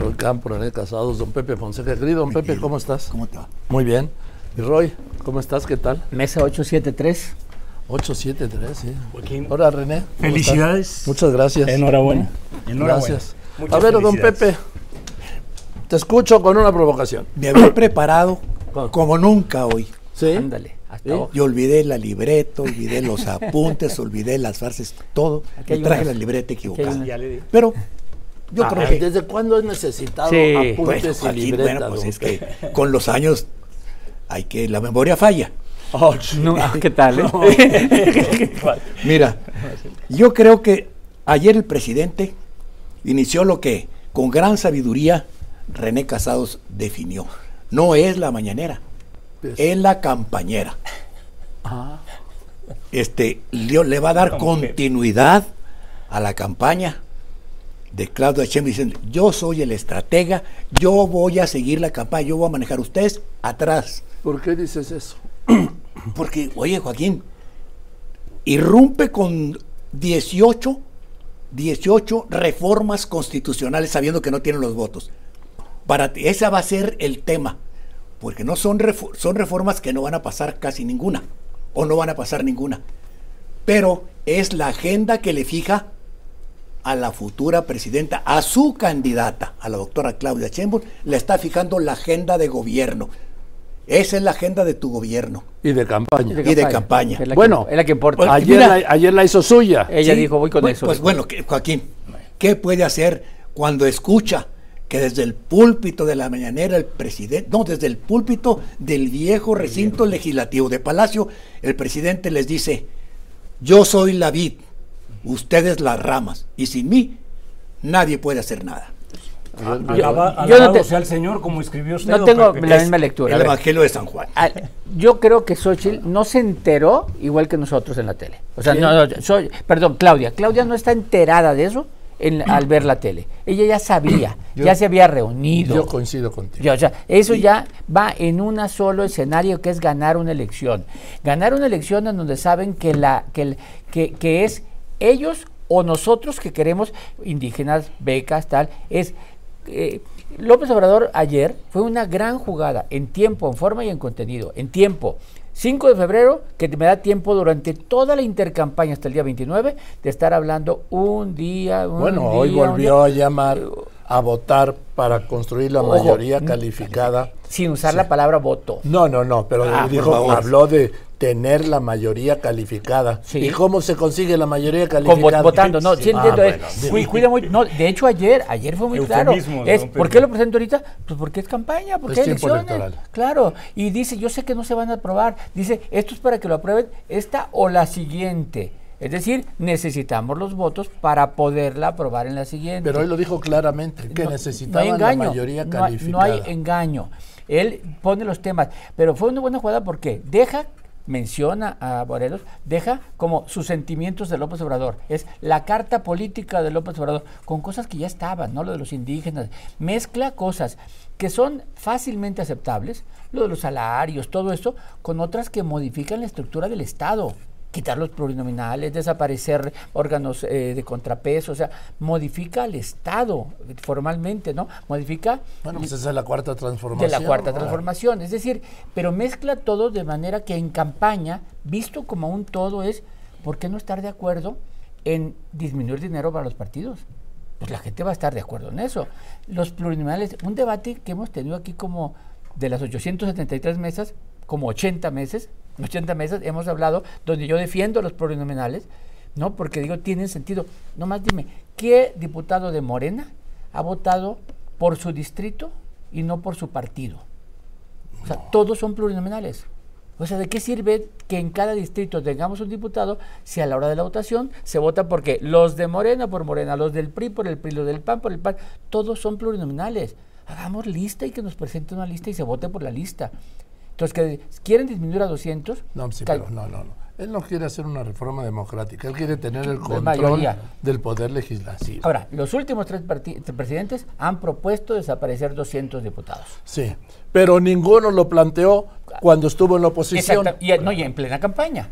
Roy Campo, René Casados, don Pepe Fonseca. Querido don Pepe, ¿cómo estás? ¿Cómo te va? Muy bien. Y Roy, ¿cómo estás? ¿Qué tal? Mesa 873. 873, sí. Joaquín. Hola, René. ¿cómo Felicidades. estás? Muchas gracias. Enhorabuena. Enhorabuena. Gracias. Muchas A ver, don. Pepe, te escucho con una provocación. Me había preparado ¿Cómo? como nunca hoy. ¿Sí? Ándale. Hasta ¿Sí? Yo olvidé la libreta, olvidé los apuntes, olvidé las frases, todo. Hay traje unas. la libreta equivocada. unas. Ya le di. Pero yo Ah, creo que... ¿Desde cuándo es necesitado Sí. Bueno, apuntes y Joaquín, libretas? bueno, pues es que con los años hay que... La memoria falla. Oh, No, ¿Qué tal? eh? Mira, yo creo que ayer el presidente inició lo que con gran sabiduría René Casados definió. No es la mañanera, Pues- es la campañera. Ah, Este, le, le va a dar continuidad a la campaña de Claudio Sheinbaum diciendo, yo soy el estratega, yo voy a seguir la campaña, yo voy a manejar ustedes atrás. ¿Por qué dices eso? Porque, oye, Joaquín, irrumpe con 18, 18 reformas constitucionales sabiendo que no tienen los votos. Para ti, ese va a ser el tema, porque no son, son reformas que no van a pasar casi ninguna, o no van a pasar ninguna. Pero es la agenda que le fija a la futura presidenta, a su candidata, a la doctora Claudia Sheinbaum, le está fijando la agenda de gobierno. Esa es la agenda de tu gobierno. Y de campaña. Y de campaña. Es la que- Bueno, es la que importa. Pues, ayer, mira. la, ayer la hizo suya. Ella Sí, dijo, voy con bueno, eso. Pues bueno, ¿qué- Joaquín, ¿qué puede hacer cuando escucha que desde el púlpito de la mañanera el presidente, no, desde el púlpito del viejo recinto legislativo de Palacio, el presidente les dice, yo soy la vid, ustedes las ramas, y sin mí nadie puede hacer nada. Alaba- yo no te- sea el Señor, como escribió usted. no tengo Pepe. la misma lectura. El. Evangelio de San Juan. Ah, yo creo que Xochitl no se enteró igual que nosotros en la tele. O sea, no, no, soy- perdón, Claudia. Claudia no está enterada de eso en- al ver la tele. Ella ya sabía, Yo- ya se había reunido. Yo coincido contigo. Ya, o sea, eso ya va en un solo escenario que es ganar una elección. Ganar una elección en donde saben que, la, que, el- que, que es ellos o nosotros que queremos indígenas, becas, tal, es... eh, López Obrador ayer fue una gran jugada en tiempo, en forma y en contenido. En tiempo. 5 de febrero, que me da tiempo durante toda la intercampaña hasta el día 29 de estar hablando un día. Un Bueno, hoy día, volvió a llamar a votar para construir la Ojo, mayoría calificada. sin usar la palabra voto. No, no, no, pero Ah, dijo, habló de tener la mayoría calificada. Sí. ¿Y cómo se consigue la mayoría Con calificada? vo- votando, no, sí Ah, entiendo, es- bueno, cu- cuida muy- no, de hecho ayer, ayer fue muy claro, es, ¿por qué lo presento ahorita? Pues porque es campaña, porque Es hay elecciones, electoral. claro, y dice, yo sé que no se van a aprobar, dice, esto es para que lo aprueben esta o la siguiente, es decir, necesitamos los votos para poderla aprobar en la siguiente. Pero hoy lo dijo claramente, que No- necesitaban no hay engaño, la mayoría no hay- calificada. No hay, engaño. Él pone los temas, pero fue una buena jugada porque deja, menciona a Morelos, deja como sus sentimientos de López Obrador. Es la carta política de López Obrador con cosas que ya estaban, ¿no? Lo de los indígenas. Mezcla cosas que son fácilmente aceptables, lo de los salarios, todo esto, con otras que modifican la estructura del Estado quitar los plurinominales, desaparecer órganos eh, de contrapeso, o sea, modifica al Estado formalmente, ¿no? Modifica Bueno, pues esa es la cuarta transformación. de la cuarta transformación, es decir, pero mezcla todo de manera que en campaña, visto como un todo, es ¿por qué no estar de acuerdo en disminuir dinero para los partidos? Pues la gente va a estar de acuerdo en eso. Los plurinominales, un debate que hemos tenido aquí como de las 873 mesas, como 80 meses, 80 meses hemos hablado, donde yo defiendo los plurinominales, ¿no? Porque digo, tienen sentido. Nomás dime, ¿qué diputado de Morena ha votado por su distrito y no por su partido? O sea, todos son plurinominales. O sea, ¿de qué sirve que en cada distrito tengamos un diputado si a la hora de la votación se vota porque los de Morena por Morena, los del PRI por el PRI, los del PAN por el PAN, todos son plurinominales? Hagamos lista y que nos presenten una lista y se vote por la lista. Entonces, que quieren disminuir a 200. No, sí, cal- pero no, no, no. Él no quiere hacer una reforma democrática, él quiere tener el control mayoría. del poder legislativo. Ahora, los últimos tres presidentes han propuesto desaparecer 200 diputados. Sí, pero ninguno lo planteó cuando estuvo en la oposición. Exacto, y, no, y en plena campaña.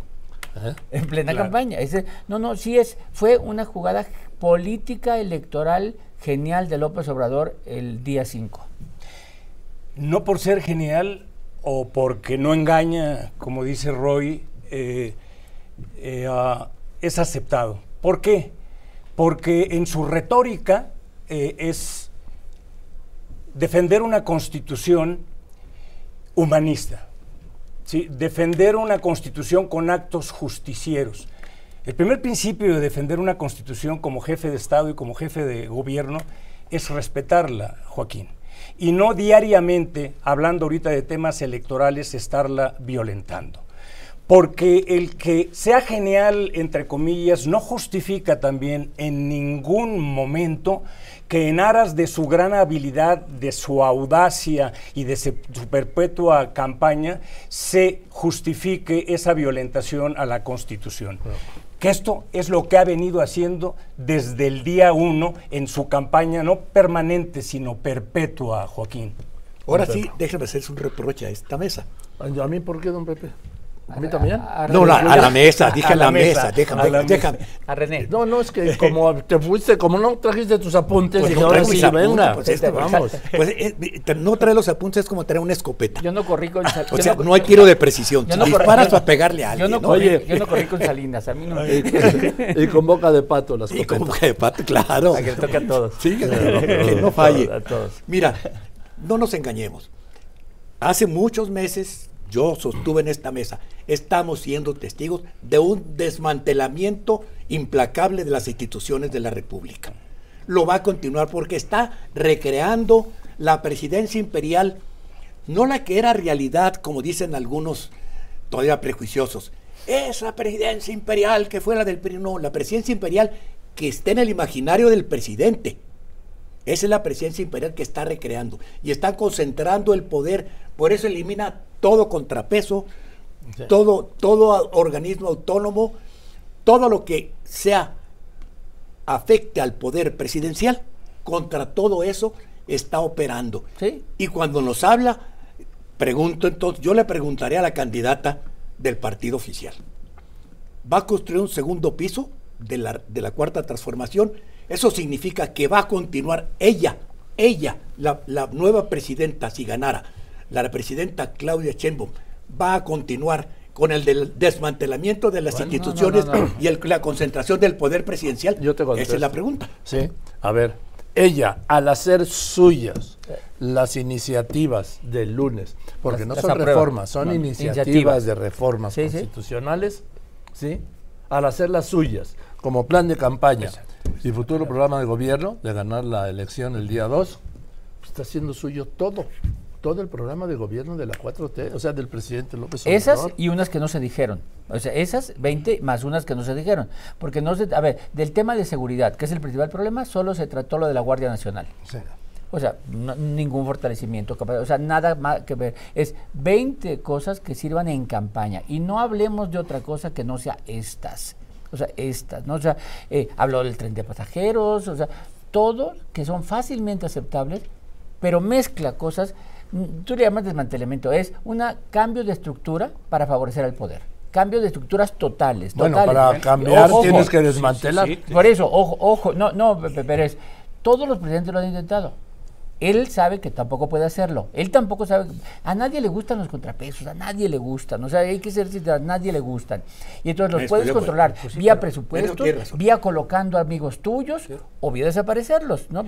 ¿Eh? En plena Claro. campaña. Ese- no, no, sí es, fue una jugada política electoral genial de López Obrador el día 5? No por ser genial o porque no engaña, como dice Roy, eh, eh, ah, es aceptado. ¿Por qué? Porque en su retórica eh, es defender una constitución humanista, defender una constitución con actos justicieros. El primer principio de defender una constitución como jefe de Estado y como jefe de gobierno es respetarla, Joaquín y no diariamente, hablando ahorita de temas electorales, estarla violentando. Porque el que sea genial, entre comillas, no justifica también en ningún momento que en aras de su gran habilidad, de su audacia y de su perpetua campaña, se justifique esa violentación a la Constitución que esto es lo que ha venido haciendo desde el día uno en su campaña, no permanente, sino perpetua, Joaquín. Ahora sí, déjame hacerse un reproche a esta mesa. ¿A mí por qué, don Pepe? ¿A mí también? no, a la mesa, dije a la, mesa, déjame, a déjame. A René. No, no, es que como te fuiste, como no trajiste tus apuntes, pues dije, no ahora sí, apuntes, venga. pues esto, vamos. Pues eh, no traer los apuntes es como traer una escopeta. Yo no corrí con Sal- O yo sea, no- no hay tiro de precisión. yo no Disparas yo- para pegarle a Yo alguien. no, ¿no? corrí, Oye. yo no corrí con Salinas, a mí no. Y, y con boca de pato las Y copetas. que de pato, claro. A que le toque a todos. Sí, que, no falle. A todos. Mira, no nos engañemos. Hace muchos meses yo sostuve en esta mesa, estamos siendo testigos de un desmantelamiento implacable de las instituciones de la República. Lo va a continuar porque está recreando la presidencia imperial, no la que era realidad, como dicen algunos todavía prejuiciosos. Esa presidencia imperial que fue la del PRI, no, la presidencia imperial que está en el imaginario del presidente. Esa es la presidencia imperial que está recreando y está concentrando el poder. Por eso elimina todo contrapeso, todo, todo organismo autónomo, todo lo que sea afecte al poder presidencial. Contra todo eso está operando. Sí. Y cuando nos habla, pregunto entonces, yo le preguntaré a la candidata del partido oficial. ¿Va a construir un segundo piso de la, de la cuarta transformación? Eso significa que va a continuar ella, ella, la, la nueva presidenta, si ganara, la presidenta Claudia Sheinbaum, va a continuar con el del desmantelamiento de las Bueno, instituciones no, no, no. y el- la concentración del poder presidencial. Yo te Esa es la pregunta. Sí, a ver, ella, al hacer suyas las iniciativas del lunes, porque Las- no son reformas, son No, iniciativas, iniciativas. de reformas Sí, constitucionales, ¿sí? Al hacer las suyas, como plan de campaña y futuro programa de gobierno de ganar la elección el día 2, pues está haciendo suyo todo, todo el programa de gobierno de la 4T, o sea, del presidente López Obrador. Esas y unas que no se dijeron. O sea, esas 20 más unas que no se dijeron. Porque no se. A ver, del tema de seguridad, que es el principal problema, solo se trató lo de la Guardia Nacional. Sí. O sea, no- ningún fortalecimiento, o sea, nada más que ver. Es 20 cosas que sirvan en campaña. Y no hablemos de otra cosa que no sea estas. O sea, estas, ¿no? O sea, eh, habló del tren de pasajeros, o sea, todo que son fácilmente aceptables, pero mezcla cosas. Tú le llamas desmantelamiento, es un cambio de estructura para favorecer al poder. Cambio de estructuras totales. Bueno, totales. para cambiar Ojo, tienes que desmantelar. por eso, ojo, ojo, no, no, Pepe Pérez, todos los presidentes lo han intentado. Él sabe que tampoco puede hacerlo. Él tampoco sabe. A nadie le gustan los contrapesos, a nadie le gustan. O sea, hay que ser sinceros, a nadie le gustan. Y entonces los puedes controlar Pues sí, vía razón. vía colocando amigos tuyos o vía desaparecerlos. ¿no?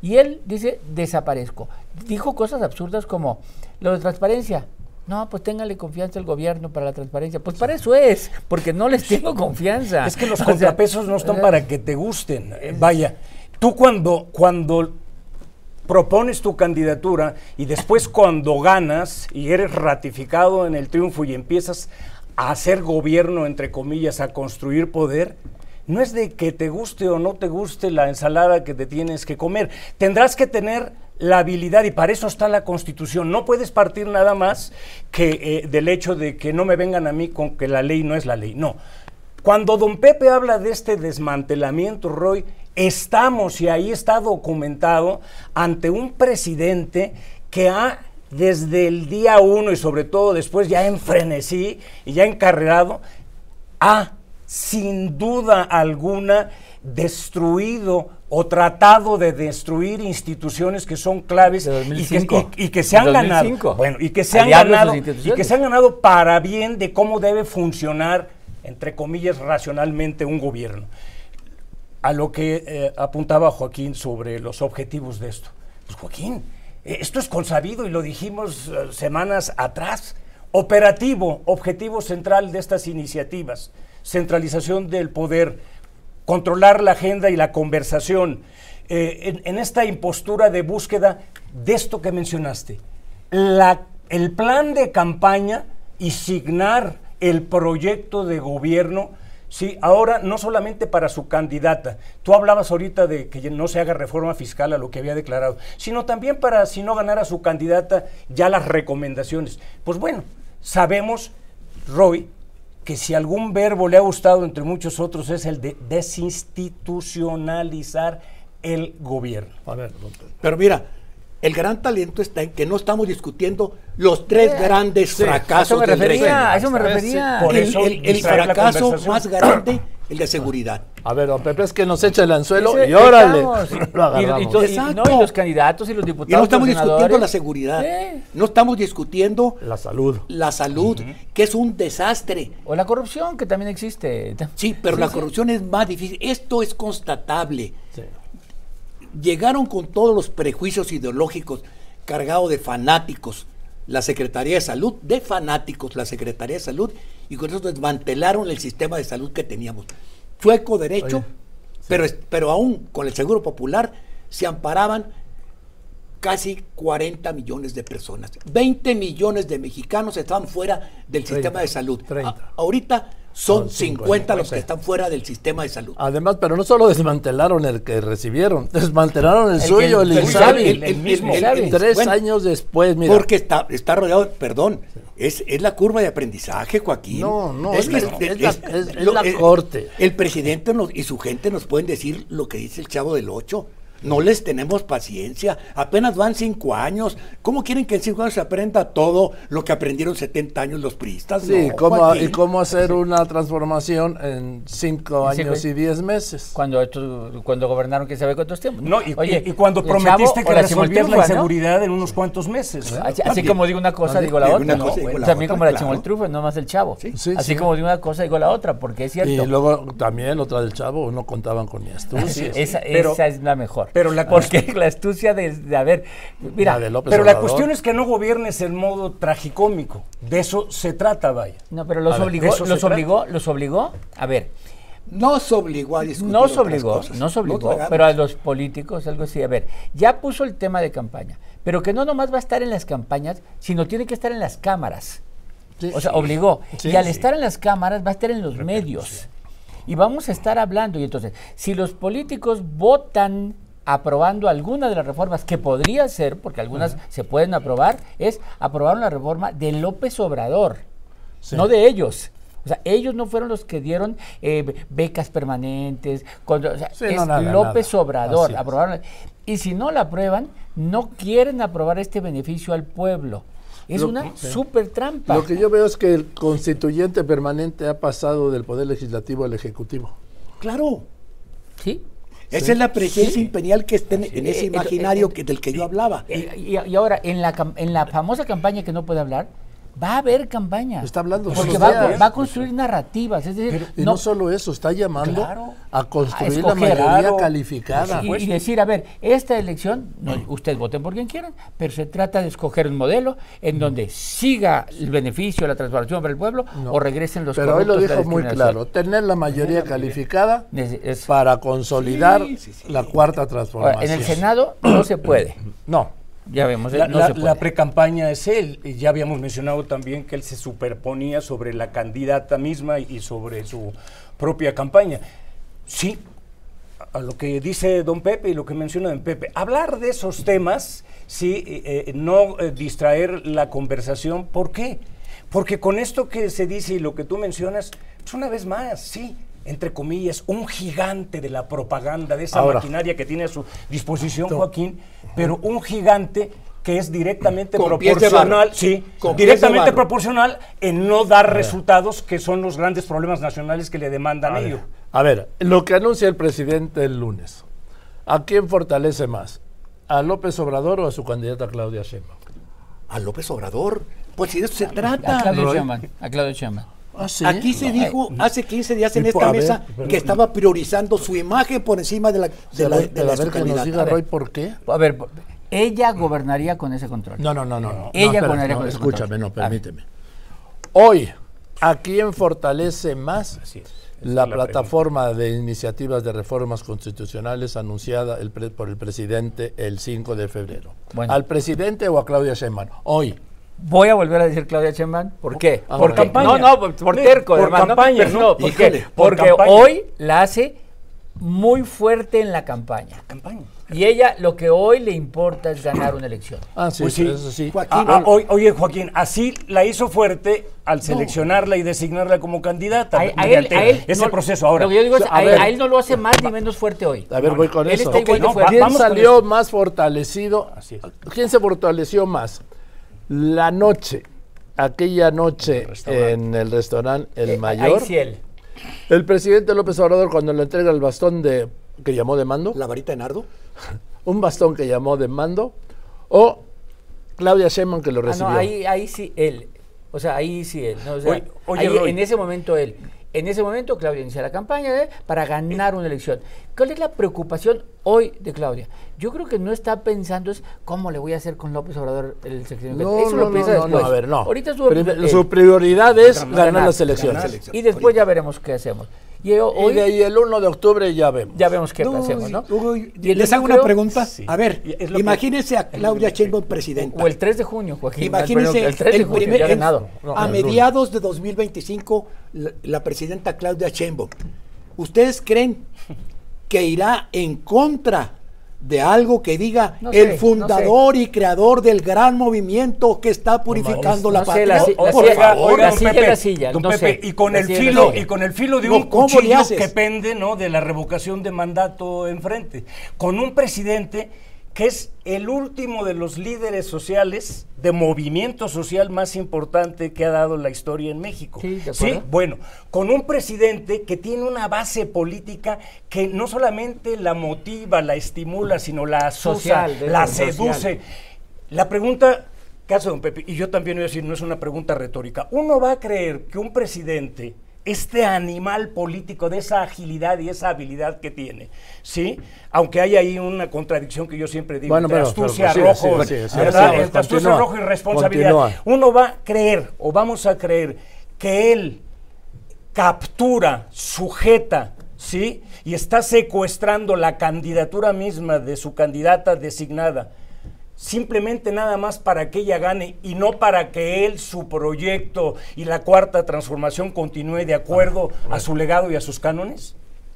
Y él dice: desaparezco. Dijo cosas absurdas como lo de transparencia. No, pues téngale confianza al gobierno para la transparencia. Pues para eso es, porque no les tengo confianza. Es que los O sea, contrapesos no están eh, para que te gusten. Vaya, tú cuando, cuando propones tu candidatura y después cuando ganas y eres ratificado en el triunfo y empiezas a hacer gobierno, entre comillas, a construir poder, no es de que te guste o no te guste la ensalada que te tienes que comer. Tendrás que tener la habilidad y para eso está la Constitución. No puedes partir nada más que eh, del hecho de que no me vengan a mí con que la ley no es la ley. No. Cuando don Pepe habla de este desmantelamiento, Roy, estamos, y ahí está documentado, ante un presidente que ha, desde el día uno y sobre todo después ya en frenesí y ya encarrerado, ha, sin duda alguna, destruido o tratado de destruir instituciones que son claves y que, 2005. y- y que se han 2005. ganado. Bueno, y que se han ganado y que se han ganado para bien de cómo debe funcionar entre comillas racionalmente un gobierno. A lo que eh, apuntaba Joaquín sobre los objetivos de esto. Pues Joaquín, eh, esto es consabido y lo dijimos eh, semanas atrás. Operativo, objetivo central de estas iniciativas, centralización del poder, controlar la agenda y la conversación, en, esta impostura de búsqueda de esto que mencionaste, el plan de campaña y signar el proyecto de gobierno, sí, ahora no solamente para su candidata, tú hablabas ahorita de que no se haga reforma fiscal a lo que había declarado, sino también para, si no ganara su candidata, ya las recomendaciones. Pues bueno, sabemos, Roy, que si algún verbo le ha gustado entre muchos otros es el de desinstitucionalizar el gobierno. A ver. Pero mira, el gran talento está en que no estamos discutiendo los tres grandes sí, fracasos eso me del refería, a eso me refería. por el, eso el- fracaso más grande, el de seguridad. A ver, don Pepe, es que nos echa el anzuelo Ese- y órale, estamos. lo agarramos. Y, y to- y- no, y los candidatos y los Y diputados. no estamos discutiendo la seguridad, no estamos discutiendo la salud. la salud, que es un desastre. O la corrupción, que también existe. Sí, pero la corrupción es más difícil. Esto es constatable. Llegaron con todos los prejuicios ideológicos cargados de fanáticos. La Secretaría de Salud, de fanáticos, la Secretaría de Salud, y con eso desmantelaron el sistema de salud que teníamos. Chueco derecho, Oye, pero, pero aún con el Seguro Popular se amparaban casi 40 millones de personas. 20 millones de mexicanos estaban fuera del 30, sistema de salud. 30. A- ahorita son Son 50, 50 los que están fuera del sistema de salud. Además, pero no solo desmantelaron el que recibieron, desmantelaron el, suyo, el, el Insabi. el- el mismo. Tres bueno, años después, mira. Porque está, está rodeado, perdón, es, es la curva de aprendizaje, Joaquín. No, no, es la- que- es la- es- es la corte. El presidente nos- y su gente nos pueden decir lo que dice el chavo del 8. No les tenemos paciencia. Apenas van cinco años. ¿Cómo quieren que en cinco años se aprenda todo lo que aprendieron 70 años los priistas? Sí, No, cómo- y cómo hacer una transformación en cinco años y diez meses. Cuando, estos- cuando gobernaron, quién sabe cuántos tiempos. No, y, Oye, y- y cuando el prometiste Chavo, que resolvías la inseguridad en unos cuantos meses. Así, como digo una cosa, digo la otra. una ¿no? cosa, digo la También otra, como la claro. chimoltrufa, no más el chavo. Sí, así sí. como digo una cosa, digo la otra, porque es cierto. Y luego también otra del chavo, no contaban con mi astucia. esa, Pero- esa es la mejor. Pero la porque la astucia de, de haber. Mira, La de López Pero la cuestión es que no gobiernes en modo tragicómico. De eso se trata, vaya. no, pero los A ver, obligó, los trata. obligó, los obligó. A ver, Nos obligó a discutir. no se otras obligó, cosas. no se obligó, pero a los políticos, algo así. A ver, ya puso el tema de campaña, pero que no nomás va a estar en las campañas, sino tiene que estar en las cámaras. Sí, O sea, sí. obligó. Sí, y al sí. estar en las cámaras va a estar en los medios. Y vamos a estar hablando. Y entonces, si los políticos votan aprobando alguna de las reformas que podría ser, porque algunas se pueden aprobar, es aprobar una reforma de López Obrador, Sí. no de ellos. O sea, ellos no fueron los que dieron eh, be- becas permanentes. cuando- o sea, Sí, es no, nada, López nada. Obrador. Aprobaron- y si no la aprueban, no quieren aprobar este beneficio al pueblo. Es Lo- una sí. súper trampa. Lo que yo veo es que el constituyente permanente ha pasado del poder legislativo al ejecutivo. Claro. ¿Sí? Esa es la presencia Sí. imperial que está en, en Eh, ese eh, imaginario eh, que, del que yo hablaba. Y, y- ahora, en la, en la famosa campaña que no puede hablar, va a haber campaña. Está hablando Porque va, días. va a construir narrativas. Es decir, Y no, solo eso, está llamando Claro. a construir la escoger, mayoría claro. calificada. y, y decir, a ver, esta elección, no, ustedes voten por quien quieran, pero se trata de escoger un modelo en donde siga el beneficio, la transformación para el pueblo No. o regresen los Pero hoy lo dijo muy claro, tener la mayoría calificada Es- es- para consolidar Sí, sí, sí. la cuarta Ahora, transformación. en el Senado no se puede. No, Ya vemos, ¿eh? La, no la- la precampaña es él. Y ya habíamos mencionado también que él se superponía sobre la candidata misma y sobre su propia campaña. Sí, a lo que dice don Pepe y lo que menciona don Pepe, hablar de esos temas, sí, eh, eh, no eh, distraer la conversación. ¿Por qué? Porque con esto que se dice y lo que tú mencionas, pues una vez más, sí, entre comillas, un gigante de la propaganda, de esa Ahora. maquinaria que tiene a su disposición. Joaquín, pero un gigante que es directamente proporcional, sí, Con directamente proporcional en no dar resultados que son los grandes problemas nacionales que le demandan a ello. A ver, lo que anuncia el presidente el lunes, ¿a quién fortalece más? ¿A López Obrador o a su candidata Claudia Sheinbaum? A López Obrador. Pues si de eso se A trata. Claudio Roy. Sheinbaum. A Claudio Sheinbaum. Aquí se dijo hace 15 días en esta ver, mesa pero- que estaba priorizando su imagen por encima de la de la, de Pero la a su ver que nos diga A ver. Roy por qué. A ver, ella gobernaría con ese control. No, no, no, no. no. Ella no, espera, gobernaría no, con ese Escúchame, control. no, A ver. permíteme. Hoy, ¿a quién fortalece más Así es. La la plataforma de iniciativas de reformas constitucionales anunciada el pre- por el presidente el 5 de febrero? Bueno. ¿Al presidente o a Claudia Sheinbaum? Hoy. Voy a volver a decir Claudia Sheinbaum. ¿Por qué? Ah, Porque, bueno. no, no, por, por terco, por campaña. ¿por qué? Por Porque campaña. hoy la hace muy fuerte en la campaña. Campaña. Y ella lo que hoy le importa es ganar una elección. Ah, sí, Pues sí. eso sí. Joaquín, Ah, ah, oye, oye, Joaquín, así la hizo fuerte al seleccionarla y designarla como candidata. A, a él, mediante a él ese no- proceso ahora. Lo que yo digo es, A a, él, ver. a él no lo hace más ni menos fuerte hoy. A ver, voy con Él eso. está igual de no, fuerte. ¿Quién salió más fortalecido? Así es. ¿Quién se fortaleció más? La noche, aquella noche en el restaurante El Eh, Mayor. Ahí sí él. El presidente López Obrador cuando le entrega el bastón de que llamó de mando, La varita de nardo. un bastón que llamó de mando, o Claudia Sheinbaum que lo Ah, recibió. no, ahí, ahí sí él. O sea, ahí sí él. ¿no? O sea, Oye, oye, ahí, en ese momento él. En ese momento Claudia inicia la campaña para ganar una elección. ¿Cuál es la preocupación hoy de Claudia? Yo creo que no está pensando es cómo le voy a hacer con López Obrador el sexenio. No, Eso no, lo piensa no, no, después. no, a ver, no. Ahorita eh, su prioridad es ganar, ganar, las elecciones. ganar. y después ya veremos qué hacemos. Y yo- Y, hoy de ahí el 1 de octubre ya vemos. ya vemos qué hacemos, ¿no? uy, Y les hago una pregunta. Sí. A ver, Y que- imagínense a Claudia Sheinbaum presidenta. O el 3 de junio, Joaquín. Imagínense el 3 de el junio primer- el- ganado. No, a mediados de 2025 la, la presidenta Claudia Sheinbaum. ¿Ustedes creen que irá en contra de algo que diga No sé, el no fundador y creador del gran movimiento que está purificando la sé, patria? la Por la favor. la silla Pepe, silla, don y con el filo y con el filo de No, un ¿cómo le cuchillo que pende, ¿no? De la revocación de mandato enfrente, con un presidente que es el último de los líderes sociales de movimiento social más importante que ha dado la historia en México. Sí, de bueno, con un presidente que tiene una base política que no solamente la motiva, la estimula, sino la asusa, Social, la social. seduce. La pregunta hace don Pepe, y yo también voy a decir, no es una pregunta retórica, uno va a creer que un presidente, este animal político de esa agilidad y esa habilidad que tiene, ¿sí? Aunque hay ahí una contradicción que yo siempre digo, Bueno, entre pero- astucia, pero sigue, rojo, entre astucia, rojo y responsabilidad. continúa. Uno va a creer, o vamos a creer, que él captura, sujeta, ¿sí? Y está secuestrando la candidatura misma de su candidata designada. Simplemente nada más para que ella gane y no para que él, su proyecto y la cuarta transformación continúe de acuerdo a su legado y a sus cánones.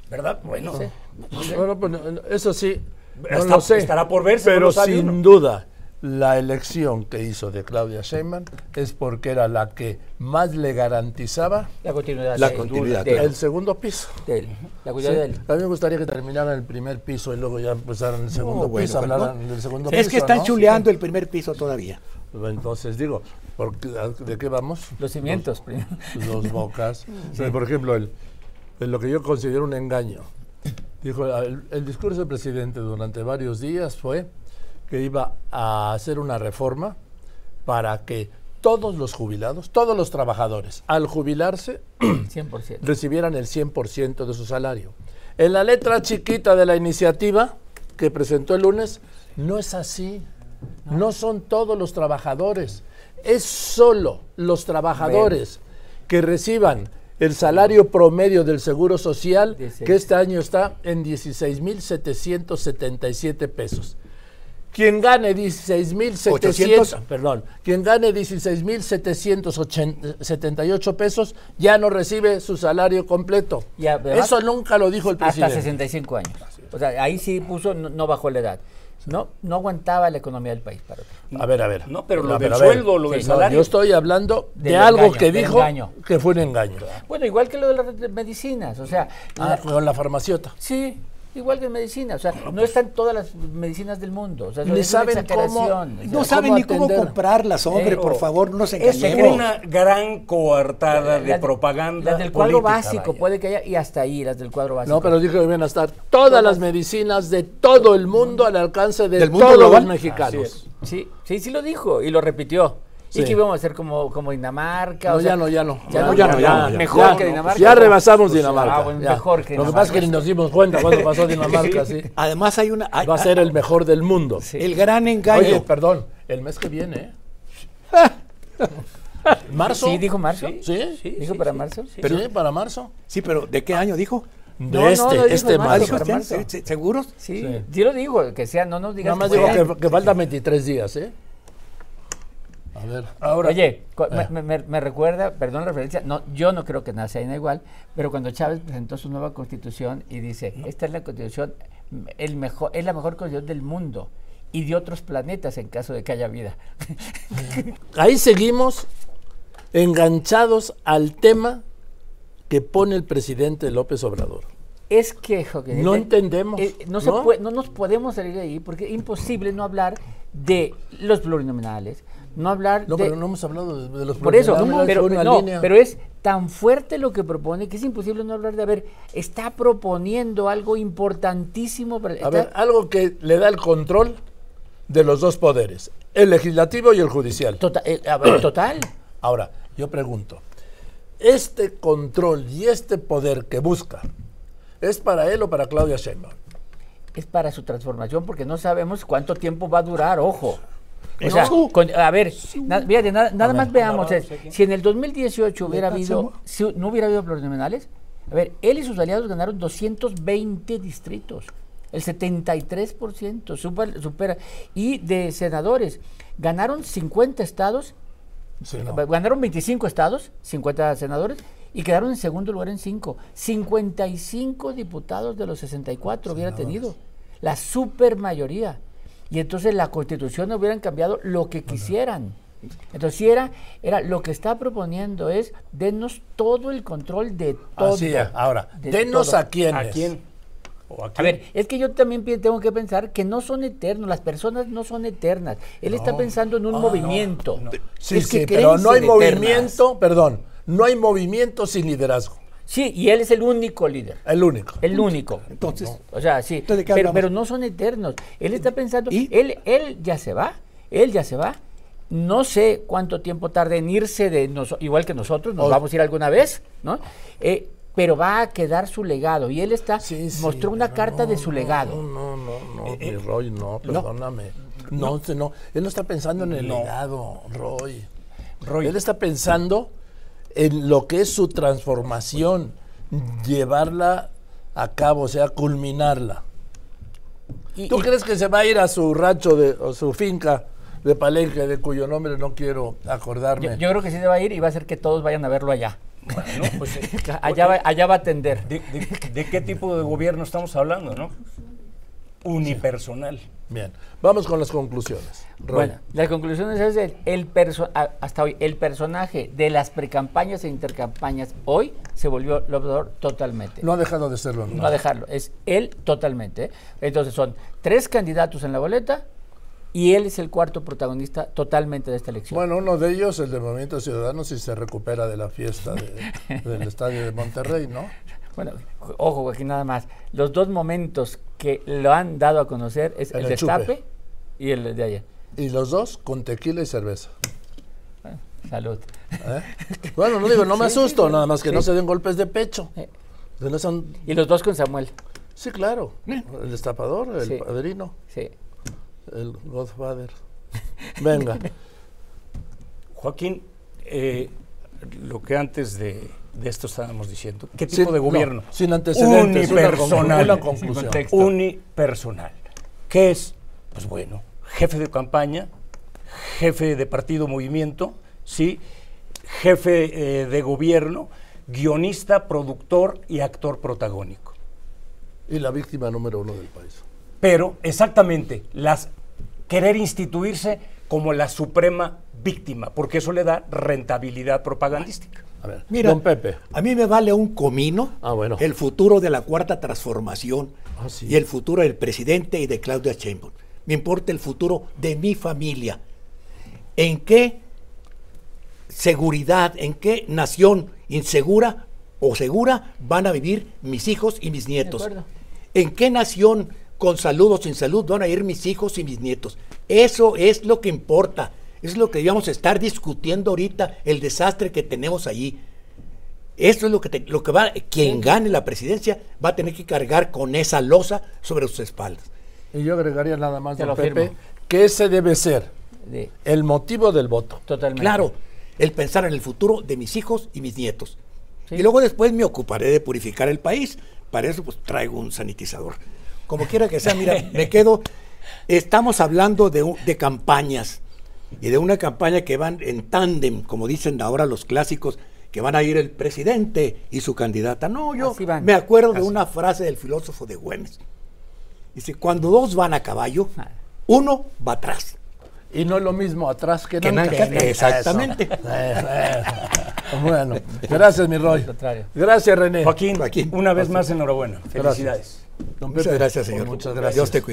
¿Verdad? Bueno, Bueno, pues, eso sí, no Está- lo sé. estará por verse, Pero sin uno. duda, la elección que hizo de Claudia Sheinbaum es porque era la que más le garantizaba La continuidad. La de- continuidad, de- el segundo piso. de él. La Sí, continuidad de él. A mí me gustaría que terminaran el primer piso y luego ya empezaran el segundo bueno, piso, bueno. hablaran del segundo piso. Es que están ¿no? chuleando el primer piso todavía. Entonces digo, ¿por qué- ¿de qué vamos? Los cimientos. primero. Los bocas. Por ejemplo, el, el- lo que yo considero un engaño. Dijo, el, el discurso del presidente durante varios días fue que iba a hacer una reforma para que todos los jubilados, todos los trabajadores, al jubilarse, 100%. recibieran el 100% de su salario. En la letra chiquita de la iniciativa que presentó el lunes, no es así. No son todos los trabajadores. Es solo los trabajadores que reciban el salario promedio del Seguro Social, que este año está en 16.777 pesos. Quien gane 16.700, 800. perdón, quien gane 16.778 pesos ya no recibe su salario completo. Y además, Eso nunca lo dijo el Hasta presidente. 65 años. O sea, ahí sí puso, no, no bajó la edad. No, no aguantaba la economía del país. Para A ver, a ver. No, pero lo A del sueldo, lo del No, salario. Yo estoy hablando de algo engaño, que dijo engaño. que fue un engaño. Bueno, igual que lo de las medicinas. O sea, Ah, la- con la farmaciota. sí, Igual que en medicina, o sea, no están todas las medicinas del mundo. O sea, Ni es saben cómo- exageración, o sea, No saben ¿cómo ni cómo atender? comprarlas, hombre, Eh, por favor, no es Hay engañemos. una gran coartada de las- propaganda. Las del cuadro política, básico vaya. puede que haya, y hasta ahí, las del cuadro básico. No, pero dije que iban a estar todas las medicinas de todo el mundo al alcance de ¿Del mundo todos global? los mexicanos. Sí, sí, sí lo dijo y lo repitió. Sí. Y que íbamos a hacer como, como Dinamarca. No, o sea, ya no, ya no. Ya Ya no, ya no, ya no. Mejor Ya que. Dinamarca. Ya rebasamos Pues, Dinamarca. ah, bueno, ya. mejor que Lo que pasa es que ni Dinamarca. nos dimos cuenta cuando pasó Dinamarca, sí. Además hay una... hay- Va a ser el mejor del mundo. Sí. el gran engaño. Oye, perdón, el mes que viene, ¿eh? ¿Marzo? Sí, dijo marzo. ¿Sí? Sí, ¿Dijo sí, para sí, marzo? sí. ¿Pero para marzo? Sí, pero ¿de qué año dijo? De No, este, no este marzo, marzo. ¿dijo para usted? marzo. ¿Se- ¿Seguros? Sí, Sí. sí, lo digo, que sea, no nos digas Nada más que digo que, que faltan 23 días, ¿eh? A ver. Ahora, Oye, Eh. me, me- me recuerda, perdón la referencia, no, yo no creo que nada sea igual, pero cuando Chávez presentó su nueva constitución y dice, esta es la constitución, el mejor, es la mejor constitución del mundo y de otros planetas en caso de que haya vida. Ahí seguimos enganchados al tema que pone el presidente López Obrador. Es que, Joaquín, No eh, entendemos, eh, no, se ¿no? puede- no nos podemos salir de ahí porque es imposible no hablar de los plurinominales, no hablar No, de... pero no hemos hablado de, de los Por eso, plurinominales, pero, no, línea. pero es tan fuerte lo que propone que es imposible no hablar de, a ver, está proponiendo algo importantísimo. Para, A ver, algo que le da el control de los dos poderes, el legislativo y el judicial. tota- eh, a ver, total. Ahora, yo pregunto, ¿este control y este poder que busca es para él o para Claudia Sheinbaum? Es para su transformación porque no sabemos cuánto tiempo va a durar, ojo. O sea, con- a ver, na- fíjate, nada, más veamos, si en el 2018 hubiera habido, si no hubiera habido plurinominales, a ver, él y sus aliados ganaron 220 distritos, el 73%, super- supera, y de senadores, ganaron 50 estados Sí. Ganaron 25 estados, 50 senadores, y quedaron en segundo lugar en 5. 55 diputados de los 64 hubiera tenido. La super mayoría. Y entonces la constitución hubieran cambiado lo que quisieran. Entonces, si era, era lo que está proponiendo es denos todo el control de todo. Así es. Ahora, de denos todo. a quiénes. ¿a quién? ¿O a A quién? ver, es que yo también tengo que pensar que no son eternos, las personas no son eternas. Él está pensando en un movimiento. Sí, Es que sí, pero no hay eternas. movimiento, perdón, no hay movimiento sin liderazgo. Sí, y él es el único líder. El único. El único. Entonces, O sea, sí. Entonces, ¿de qué Pero, pero no son eternos. Él está pensando, ¿Y? él, él ya se va, él ya se va. No sé cuánto tiempo tarde en irse de noso- igual que nosotros, nos vamos a ir alguna vez, ¿no? Eh, pero va a quedar su legado. Y él está, Sí, sí, mostró una carta de su no, legado. No, no, no, no, mi Roy, no, perdóname. No, no, no, él no está pensando en el legado, Roy. Roy. Él está pensando en lo que es su transformación, llevarla a cabo, o sea, culminarla. Y- ¿Tú y- crees que se va a ir a su rancho de, o su finca de Palenque, de cuyo nombre no quiero acordarme? yo, yo creo que sí se va a ir y va a hacer que todos vayan a verlo allá. Bueno, pues, allá, va, allá va a atender. ¿de, de- de qué tipo de gobierno estamos hablando, no? Unipersonal. Bien, vamos con las conclusiones. Roy. Bueno, la conclusión es el, el perso- a- hasta hoy, el personaje de las precampañas e intercampañas hoy se volvió López Obrador totalmente. no ha dejado de serlo. ¿no? No a dejarlo, es él totalmente. Entonces son tres candidatos en la boleta y él es el cuarto protagonista totalmente de esta elección. Bueno, uno de ellos, el de Movimiento Ciudadano, si se recupera de la fiesta de- del estadio de Monterrey, ¿no? Bueno, ojo, aquí nada más. Los dos momentos que lo han dado a conocer es el el destape y el de ayer. Y los dos con tequila y cerveza. Bueno, salud. ¿eh? Bueno, no digo, no me asusto, nada más que Sí. no se den golpes de pecho. Eh. Que no son- Y los dos con Samuel. Sí, claro. El destapador, el Sí. padrino, Sí. el Godfather. Venga. Joaquín, eh, lo que antes de, de esto estábamos diciendo, ¿qué tipo Sin- de no, gobierno? sin antecedentes, Unipersonal. una conclusión. Unipersonal. ¿Qué es? Pues bueno, jefe de campaña, jefe de partido movimiento, ¿sí? jefe eh, de gobierno, guionista, productor y actor protagónico. Y la víctima número uno del país. Pero exactamente, las querer instituirse como la suprema víctima, porque eso le da rentabilidad propagandística. A ver, Mira, don Pepe. a mí me vale un comino Ah, bueno. el futuro de la cuarta transformación Ah, sí. y el futuro del presidente y de Claudia Sheinbaum. Me importa el futuro de mi familia. ¿En qué seguridad, en qué nación insegura o segura van a vivir mis hijos y mis nietos? ¿En qué nación con salud o sin salud van a ir mis hijos y mis nietos? Eso es lo que importa. Es lo que debíamos estar discutiendo ahorita, el desastre que tenemos allí. Eso es lo que, te- lo que va, quien gane la presidencia va a tener que cargar con esa losa sobre sus espaldas. Y yo agregaría nada más, don lo Pepe, que ese debe ser el motivo del voto. totalmente. Claro, el pensar en el futuro de mis hijos y mis nietos. Sí. Y luego después me ocuparé de purificar el país. Para eso pues traigo un sanitizador. Como quiera que sea, mira, me quedo. Estamos hablando de, un- de campañas y de una campaña que van en tándem, como dicen ahora los clásicos, que van a ir el presidente y su candidata. No, yo van. me acuerdo de una frase del filósofo de Güemes. Dice, cuando dos van a caballo, Ah. uno va atrás. Y no es lo mismo atrás que, Que nunca. nunca. Exactamente. Bueno, gracias, mi Roy. Gracias, René. Joaquín, Joaquín. una vez más enhorabuena. Felicidades. Don Muchas gracias, señor. Muchas Dios gracias. te cuide.